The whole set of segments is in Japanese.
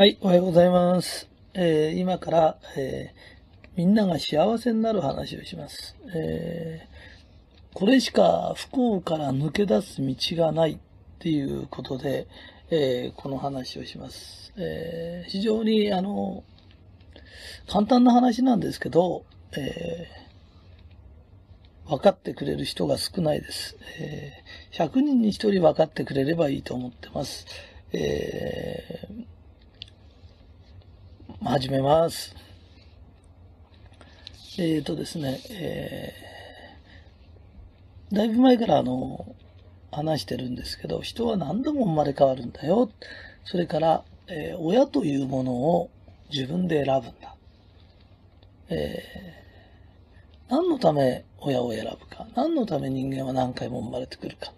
はい、おはようございます。えー今から、えーみんなが幸せになる話をします。えーこれしか不幸から抜け出す道がないっていうことで、えーこの話をします。え非常に、あの、簡単な話なんですけど、え分かってくれる人が少ないです。え100人に1人分かってくれればいいと思ってます。えー始めます。えーとですね、えーだいぶ前からあの、話してるんですけど、人は何度も生まれ変わるんだよ。それから、えー親というものを自分で選ぶんだ。え何のため親を選ぶか、何のため人間は何回も生まれてくるか、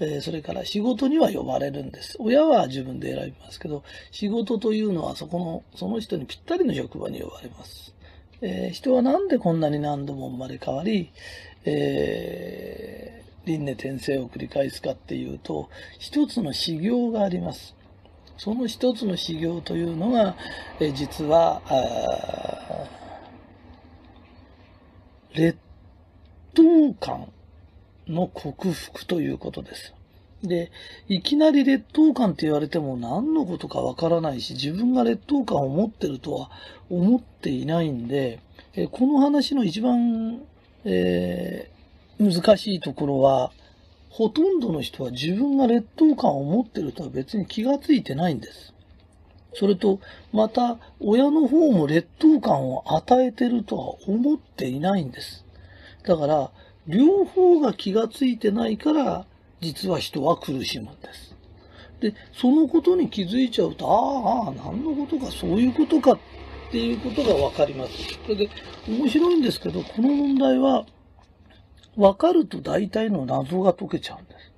えーそれから仕事には呼ばれるんです。親は自分で選びますけど、仕事というのはそこの、その人にぴったりの職場に呼ばれます。えー人はなんでこんなに何度も生まれ変わり、えー輪廻転生を繰り返すかっていうと、一つの修行があります。その一つの修行というのが、えー実は、劣等感の克服ということです。で、いきなり劣等感って言われても何のことかわからないし、自分が劣等感を持ってるとは思っていないんで、えこの話の一番、えー難しいところは、ほとんどの人は自分が劣等感を持ってるとは別に気がついてないんです。それと、また、親の方も劣等感を与えてるとは思っていないんです。だから、両方が気がついてないから、実は人は苦しむんです。で、そのことに気づいちゃうと、ああ、何のことか、そういうことかっていうことがわかります。それで、面白いんですけど、この問題は、わかると大体の謎が解けちゃうんです。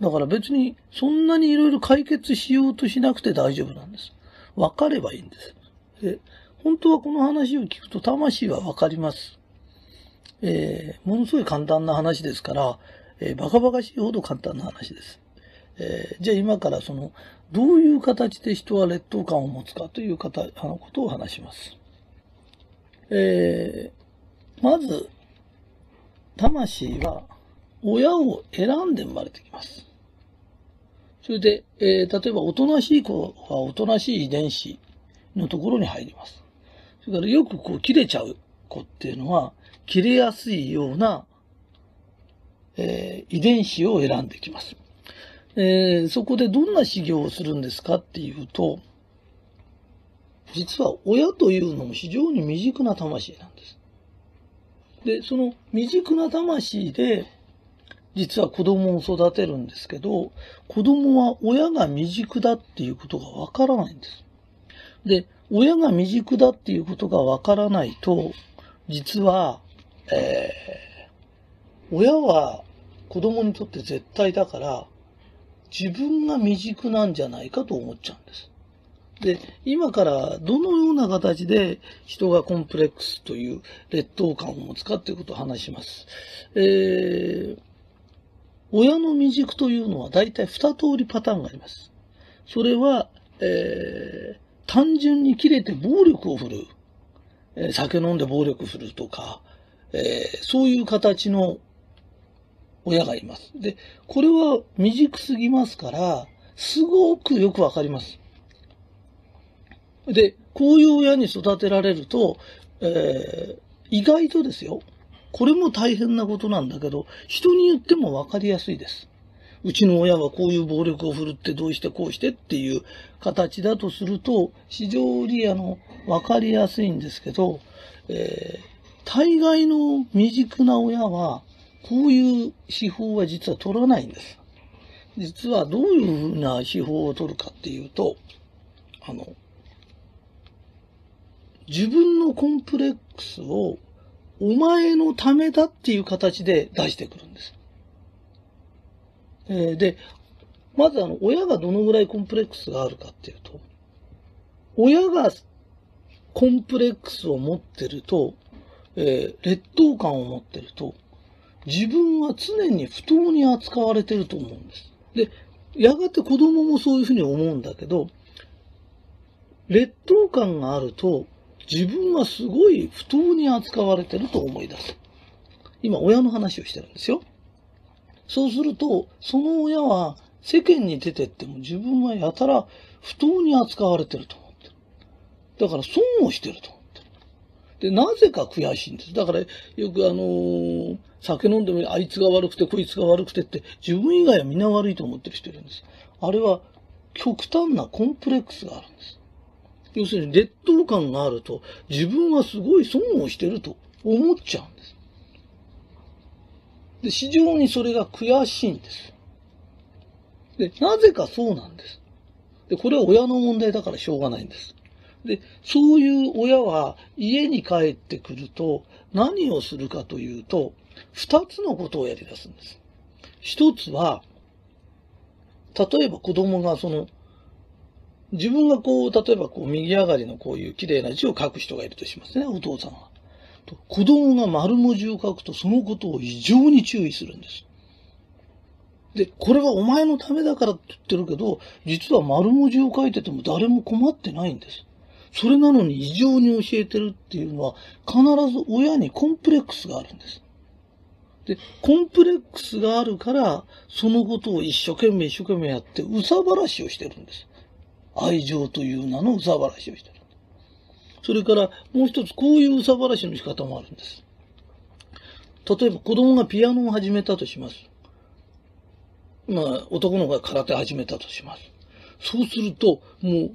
だから別に、そんなにいろいろ解決しようとしなくて大丈夫なんです。わかればいいんです。で、本当はこの話を聞くと魂はわかります。えーものすごい簡単な話ですから、えーバカバカしいほど簡単な話です。えーじゃあ今からその、どういう形で人は劣等感を持つかという方、あのことを話します。えーまず、魂は親を選んで生まれてきます。それで、えー例えばおとなしい子はおとなしい遺伝子のところに入ります。それからよくこう切れちゃう子っていうのは、切れやすいような、えー遺伝子を選んできます。えーそこでどんな修行をするんですかっていうと、実は親というのも非常に未熟な魂なんです。で、その未熟な魂で、実は子供を育てるんですけど、子供は親が未熟だっていうことがわからないんです。で、親が未熟だっていうことがわからないと、実は、えー親は子供にとって絶対だから、自分が未熟なんじゃないかと思っちゃうんです。で、今からどのような形で人がコンプレックスという劣等感を持つかということを話します。えー親の未熟というのは大体二通りパターンがあります。それは、えー単純に切れて暴力を振るう。えー酒飲んで暴力振るうとか、えーそういう形の親がいます。で、これは未熟すぎますから、すごくよくわかります。で、こういう親に育てられると、えー意外とですよ、これも大変なことなんだけど、人に言ってもわかりやすいです。うちの親はこういう暴力を振るってどうしてこうしてっていう形だとすると、非常にあの、わかりやすいんですけど、えー大概の未熟な親は、こういう手法は実は取らないんです。実はどういうふうな手法を取るかっていうと、あの、自分のコンプレックスをお前のためだっていう形で出してくるんです。えー、で、まずあの、親がどのぐらいコンプレックスがあるかっていうと、親がコンプレックスを持ってると、えー、劣等感を持ってると、自分は常に不当に扱われてると思うんです。で、やがて子供もそういうふうに思うんだけど、劣等感があると、自分はすごい不当に扱われてると思い出す。今、親の話をしてるんですよ。そうすると、その親は世間に出てっても自分はやたら不当に扱われてると思ってる。だから損をしてると思ってる。で、なぜか悔しいんです。だから、よくあのー、酒飲んでもあいつが悪くてこいつが悪くてって自分以外は皆悪いと思ってる人いるんです。あれは極端なコンプレックスがあるんです。要するに劣等感があると自分はすごい損をしてると思っちゃうんです。で、非常にそれが悔しいんです。で、なぜかそうなんです。で、これは親の問題だからしょうがないんです。で、そういう親は家に帰ってくると何をするかというと、二つのことをやり出すんです。一つは、例えば子供がその、自分がこう、例えばこう、右上がりのこういう綺麗な字を書く人がいるとしますね、お父さんは。子供が丸文字を書くとそのことを異常に注意するんです。で、これはお前のためだからって言ってるけど、実は丸文字を書いてても誰も困ってないんです。それなのに異常に教えてるっていうのは、必ず親にコンプレックスがあるんです。で、コンプレックスがあるから、そのことを一生懸命一生懸命やって、うさばらしをしてるんです。愛情という名のうさばらしをしてる。それから、もう一つ、こういううさばらしの仕方もあるんです。例えば、子供がピアノを始めたとします。まあ、男の子が空手始めたとします。そうすると、もう、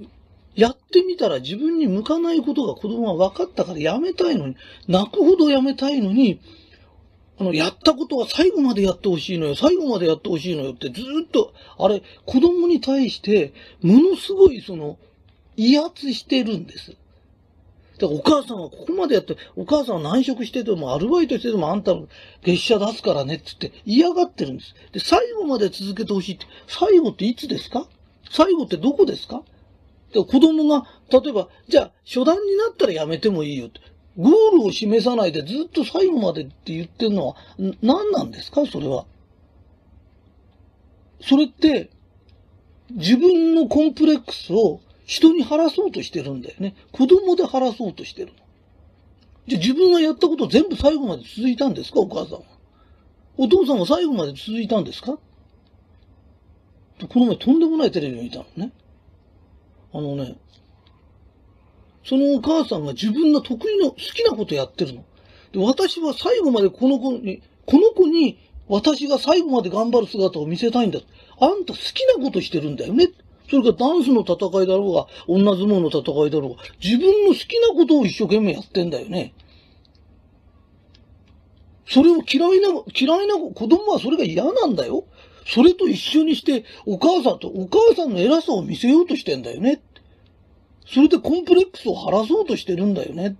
やってみたら自分に向かないことが子供は分かったからやめたいのに、泣くほどやめたいのに、あの、やったことは最後までやってほしいのよ、最後までやってほしいのよってずっと、あれ、子供に対して、ものすごいその、威圧してるんです。だからお母さんはここまでやって、お母さんは難色してても、アルバイトしててもあんたの月謝出すからねって言って嫌がってるんです。で、最後まで続けてほしいって、最後っていつですか？最後ってどこですか？で子供が、例えば、じゃあ、初段になったらやめてもいいよって。ゴールを示さないでずっと最後までって言ってるのは何なんですか？それは。それって、自分のコンプレックスを人に晴らそうとしてるんだよね。子供で晴らそうとしてるの。じゃあ自分がやったこと全部最後まで続いたんですか？お母さんは。お父さんは最後まで続いたんですか？この前とんでもないテレビを見たのね。あのね、そのお母さんが自分の得意の好きなことやってるの。で、私は最後までこの子に、この子に私が最後まで頑張る姿を見せたいんだ。あんた好きなことしてるんだよね。それからダンスの戦いだろうが、女相撲の戦いだろうが、自分の好きなことを一生懸命やってんだよね。それを嫌いな、嫌いな子供はそれが嫌なんだよ。それと一緒にして、お母さんと、お母さんの偉さを見せようとしてんだよね。それでコンプレックスを晴らそうとしてるんだよね。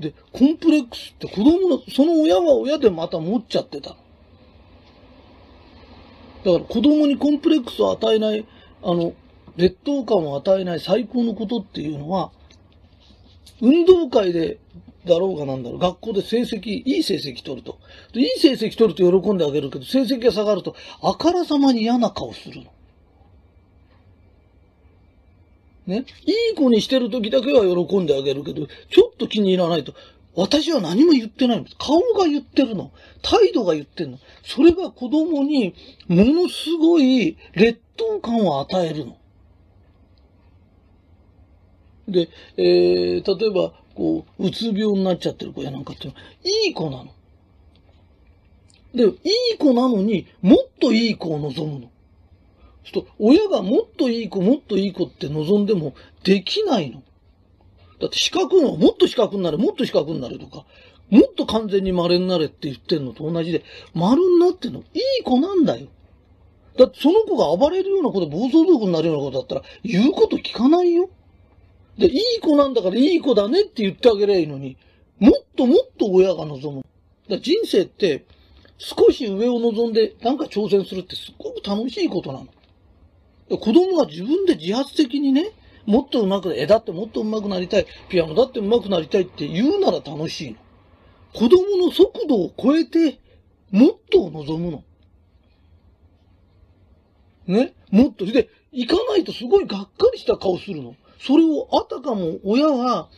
で、コンプレックスって子供の、その親は親でまた持っちゃってた。だから子供にコンプレックスを与えない、あの、劣等感を与えない最高のことっていうのは、運動会でだろうがなんだろう、学校で成績、いい成績取ると。いい成績取ると喜んであげるけど、成績が下がると、あからさまに嫌な顔するの。ね。いい子にしてる時だけは喜んであげるけど、ちょっと気に入らないと、私は何も言ってないんです。顔が言ってるの。態度が言ってるの。それが子供にものすごい劣等感を与えるの。で、えー、例えば、こう、うつ病になっちゃってる子やなんかっていうのは、いい子なの。で、いい子なのにもっといい子を望むの。ちょっと、親がもっといい子、もっといい子って望んでもできないの。だって四角の、もっと四角になれ、もっと四角になれとか、もっと完全に丸になれって言ってんのと同じで、丸になってんの、いい子なんだよ。だってその子が暴れるようなこと、暴走族になるようなことだったら、言うこと聞かないよ。で、いい子なんだからいい子だねって言ってあげればいいのに、もっともっと親が望む。だ人生って、少し上を望んでなんか挑戦するってすっごく楽しいことなの。子供が自分で自発的にね、もっと上手く、絵だってもっと上手くなりたい、ピアノだって上手くなりたいって言うなら楽しいの。子供の速度を超えて、もっとを望むの。ね？もっと。で、行かないとすごいがっかりした顔するの。それをあたかも親は、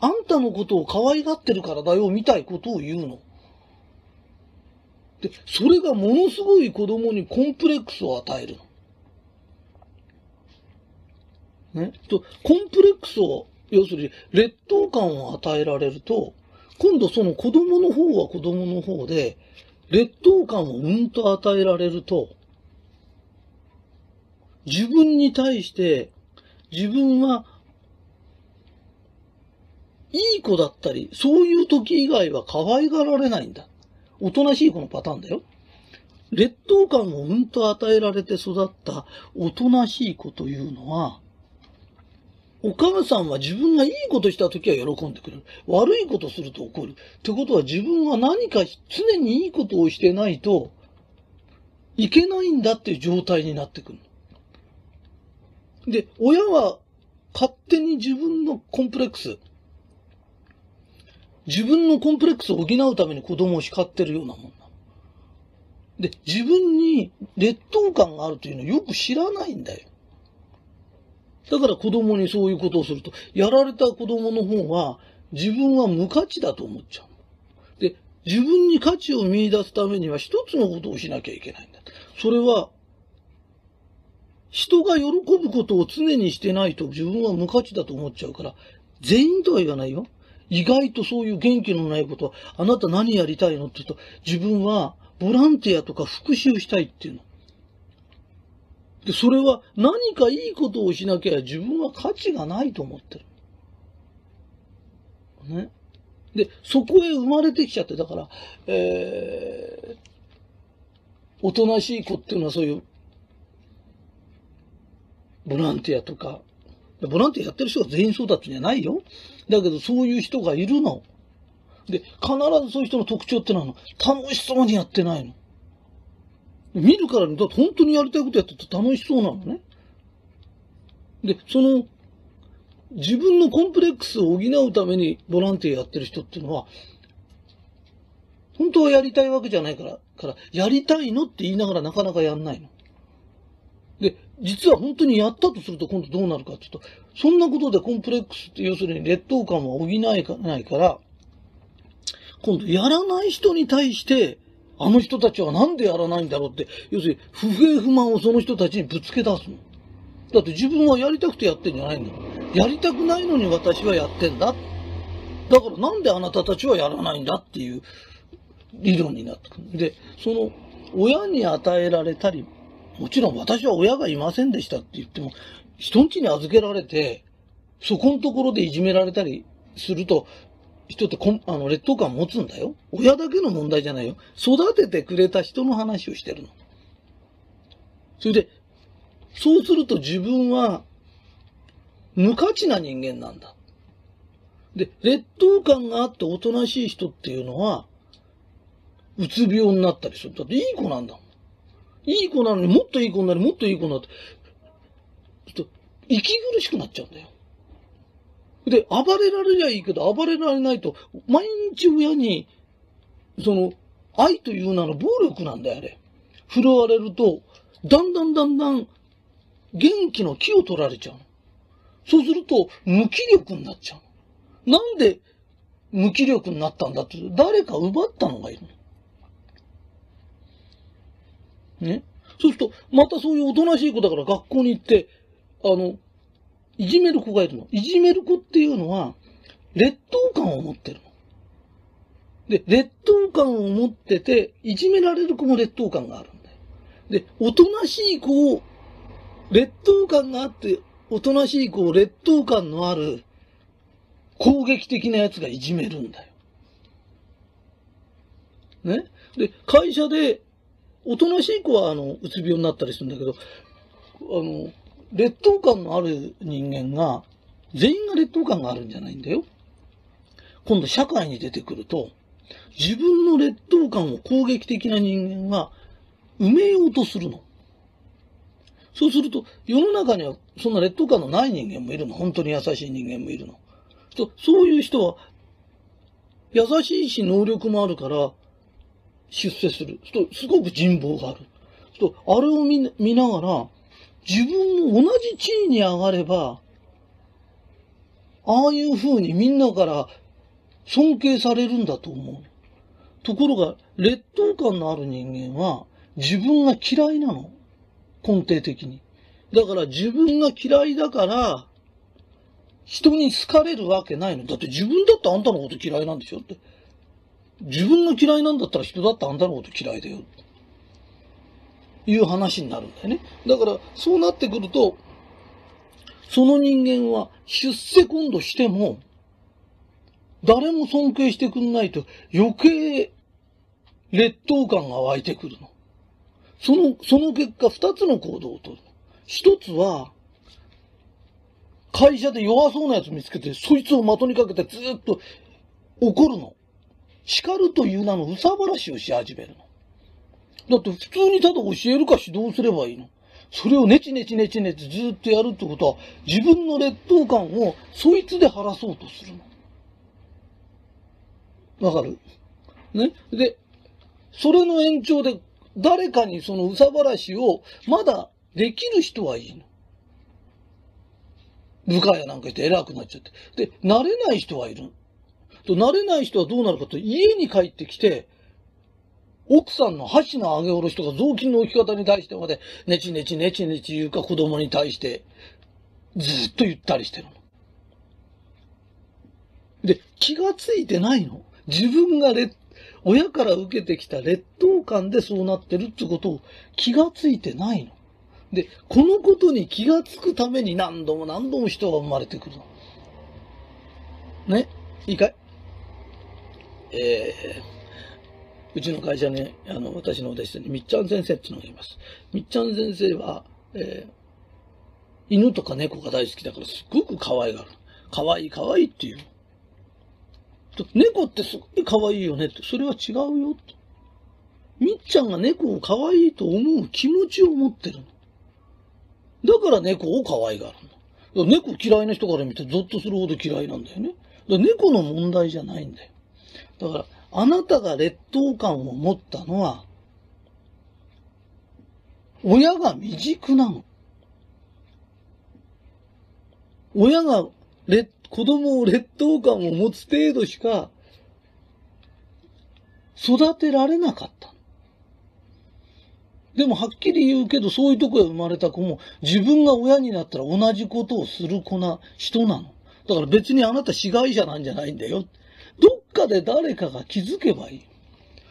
あんたのことを可愛がってるからだよ、みたいことを言うの。で、それがものすごい子供にコンプレックスを与えるの。ね。と、コンプレックスを、要するに劣等感を与えられると、今度その子供の方は子供の方で、劣等感をうんと与えられると、自分に対して自分はいい子だったり、そういう時以外は可愛がられないんだ。おとなしい子のパターンだよ。劣等感をうんと与えられて育ったおとなしい子というのは、お母さんは自分がいいことした時は喜んでくれる。悪いことすると怒る。ってことは自分は何か常にいいことをしてないといけないんだっていう状態になってくる。で、親は勝手に自分のコンプレックス、自分のコンプレックスを補うために子供を叱ってるようなもんな。で、自分に劣等感があるというのをよく知らないんだよ。だから子供にそういうことをすると、やられた子供の方は自分は無価値だと思っちゃう。で、自分に価値を見出すためには一つのことをしなきゃいけないんだ。それは人が喜ぶことを常にしてないと自分は無価値だと思っちゃうから、全員とは言わないよ。意外とそういう元気のないことは、あなた何やりたいのって言うと、自分はボランティアとか復讐したいっていうの。で、それは何かいいことをしなきゃ自分は価値がないと思ってる。ね。で、そこへ生まれてきちゃって、だから、えー、おとなしい子っていうのはそういうボランティアとか、ボランティアやってる人が全員そうだってんじゃないよ。だけどそういう人がいるの。で、必ずそういう人の特徴ってのは楽しそうにやってないの。見るからに、だって本当にやりたいことやってて楽しそうなのね。で、その、自分のコンプレックスを補うためにボランティアやってる人っていうのは、本当はやりたいわけじゃないから、から、やりたいのって言いながらなかなかやんないの。で、実は本当にやったとすると今度どうなるかっていうと、そんなことでコンプレックスって要するに劣等感は補えないから、今度やらない人に対して、あの人たちはなんでやらないんだろうって、要するに不平不満をその人たちにぶつけ出すの。だって自分はやりたくてやってんじゃないんだ。やりたくないのに私はやってんだ。だからなんであなたたちはやらないんだっていう理論になってくる。で、その親に与えられたりもちろん私は親がいませんでしたって言っても、人ん家に預けられて、そこのところでいじめられたりすると、人ってこんあの劣等感持つんだよ。親だけの問題じゃないよ。育ててくれた人の話をしてるの。それで、そうすると自分は無価値な人間なんだ。で、劣等感があっておとなしい人っていうのは、うつ病になったりする。だっていい子なんだもん。いい子なのにもっといい子になる、もっといい子になって、ちょっと、息苦しくなっちゃうんだよ。で、暴れられりゃいいけど、暴れられないと、毎日親に、その、愛という名の暴力なんだよ、あれ。振るわれると、だんだんだんだん、元気の気を取られちゃうそうすると、無気力になっちゃうなんで無気力になったんだって、誰か奪ったのがいるの。ね。そうすると、またそういうおとなしい子だから学校に行って、あの、いじめる子がいるの。いじめる子っていうのは、劣等感を持ってるの。で、劣等感を持ってて、いじめられる子も劣等感があるんだよ。で、おとなしい子を、劣等感があって、おとなしい子を劣等感のある攻撃的なやつがいじめるんだよ。ね？で、会社でおとなしい子は、あの、うつ病になったりするんだけど、あの、劣等感のある人間が、全員が劣等感があるんじゃないんだよ。今度社会に出てくると、自分の劣等感を攻撃的な人間が埋めようとするの。そうすると、世の中にはそんな劣等感のない人間もいるの。本当に優しい人間もいるの。そういう人は、優しいし能力もあるから、出世する。すごく人望がある。あれを見見ながら、自分も同じ地位に上がれば、ああいう風にみんなから尊敬されるんだと思う。ところが、劣等感のある人間は自分が嫌いなの。根底的に。だから自分が嫌いだから、人に好かれるわけないの。だって自分だってあんたのこと嫌いなんでしょって。自分が嫌いなんだったら人だってあんたのこと嫌いだよ。いう話になるんだよね。だから、そうなってくると、その人間は出世今度しても、誰も尊敬してくんないと余計劣等感が湧いてくるの。その、その結果二つの行動をとる。一つは、会社で弱そうなやつ見つけて、そいつを的にかけてずっと怒るの。叱るという名のうさばらしをし始めるの。だって普通にただ教えるか指導すればいいの。それをネチネチネチネチずっとやるってことは、自分の劣等感をそいつで晴らそうとするの。わかる？ね？で、それの延長で誰かにそのうさばらしをまだできる人はいいの。部下やなんかして偉くなっちゃって。で、慣れない人はいる。と、慣れない人はどうなるかと、家に帰ってきて、奥さんの箸の上げ下ろしとか雑巾の置き方に対してまで、ネチネチネチネチ言うか子供に対して、ずっと言ったりしてるの。で、気がついてないの？自分が劣、親から受けてきた劣等感でそうなってるってことを気がついてないの。で、このことに気がつくために何度も何度も人が生まれてくるの。ね？いいかい？えーうちの会社に、あの、私のお弟子にみっちゃん先生っていうのがいます。みっちゃん先生は、えー、犬とか猫が大好きだからすっごく可愛がる。可愛い可愛いっていう。猫ってすごい可愛いよねって、それは違うよって。みっちゃんが猫を可愛いと思う気持ちを持ってるの。だから猫を可愛がるの。猫嫌いな人から見てゾッとするほど嫌いなんだよね。だから猫の問題じゃないんだよ。だから、あなたが劣等感を持ったのは、親が未熟なの。親が子供を劣等感を持つ程度しか育てられなかった。でもはっきり言うけど、そういうとこへ生まれた子も、自分が親になったら同じことをする子な人なの。だから別にあなた被害者なんじゃないんだよ。どっかで誰かが気づけばいい。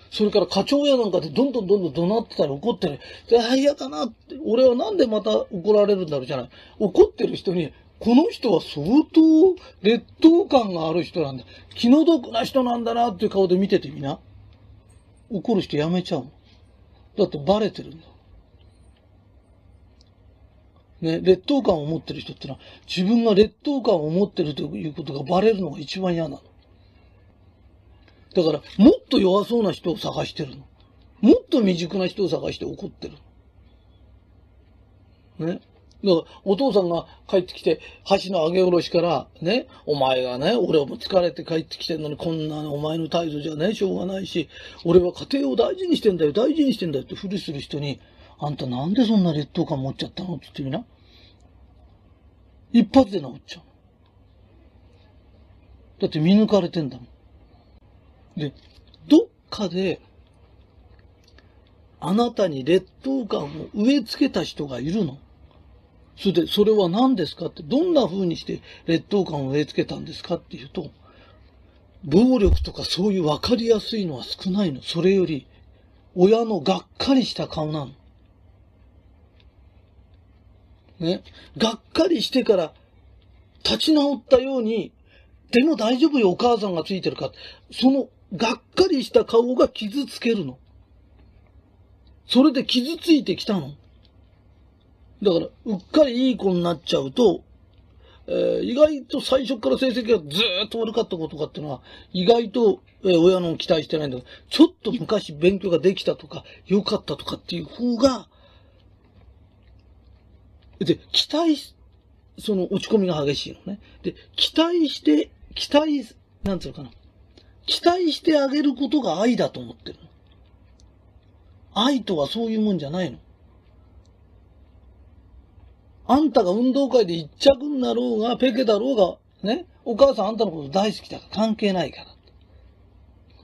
それから課長やなんかでどんどんどんどん怒鳴ってたり怒ってる。ああ、嫌だなって、俺はなんでまた怒られるんだろうじゃない。怒ってる人に、この人は相当劣等感がある人なんだ。気の毒な人なんだなっていう顔で見ててみな。怒る人やめちゃうだってバレてるんだ。ね、劣等感を持ってる人ってのは、自分が劣等感を持ってるということがバレるのが一番嫌なの。だから、もっと弱そうな人を探してるの。もっと未熟な人を探して怒ってる。ね。だから、お父さんが帰ってきて、箸の上げ下ろしから、ね、お前がね、俺も疲れて帰ってきてんのに、こんなお前の態度じゃね、しょうがないし、俺は家庭を大事にしてんだよ、大事にしてんだよってふりする人に、あんたなんでそんな劣等感持っちゃったのって言ってみな。一発で治っちゃう。だって見抜かれてんだもん。で、どっかで、あなたに劣等感を植え付けた人がいるの？それで、それは何ですかって、どんな風にして劣等感を植え付けたんですかっていうと、暴力とかそういう分かりやすいのは少ないの。それより、親のがっかりした顔なの。ね？がっかりしてから立ち直ったように、でも大丈夫よ、お母さんがついてるか。そのがっかりした顔が傷つけるの。それで傷ついてきたの。だから、うっかりいい子になっちゃうと、えー、意外と最初から成績がずーっと悪かった子とかっていうのは、意外と、えー、親の期待してないんだけど、ちょっと昔勉強ができたとか、良かったとかっていう方が、で、期待し、その落ち込みが激しいのね。で、期待して、期待、なんつうのかな。期待してあげることが愛だと思ってる。愛とはそういうもんじゃないの。あんたが運動会で一着になろうが、ペケだろうが、ね、お母さんあんたのこと大好きだから関係ないから。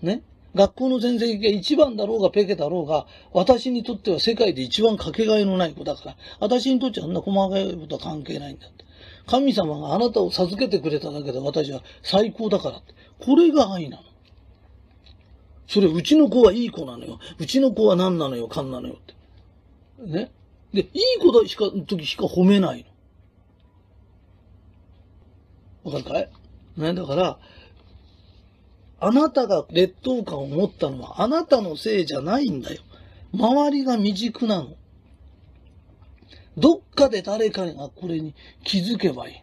ね。学校の成績が一番だろうがペケだろうが、私にとっては世界で一番かけがえのない子だから、私にとってはあんな細かいことは関係ないんだって。神様があなたを授けてくれただけで私は最高だからって。これが愛なの。それ、うちの子はいい子なのよ。うちの子は何なのよ、勘なのよって。ね？で、いいことしか、時しか褒めないの。わかるかい？ね、だから、あなたが劣等感を持ったのはあなたのせいじゃないんだよ。周りが未熟なの。どっかで誰かがこれに気づけばいいの。